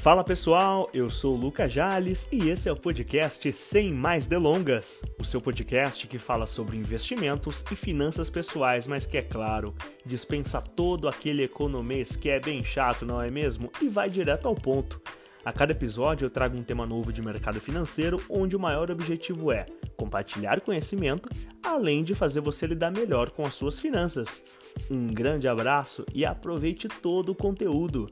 Fala pessoal, eu sou o Lucas Jales e esse é o podcast Sem Mais Delongas, o seu podcast que fala sobre investimentos e finanças pessoais, mas que é claro, dispensa todo aquele economês que é bem chato, não é mesmo? E vai direto ao ponto. A cada episódio eu trago um tema novo de mercado financeiro, onde o maior objetivo é compartilhar conhecimento, além de fazer você lidar melhor com as suas finanças. Um grande abraço e aproveite todo o conteúdo.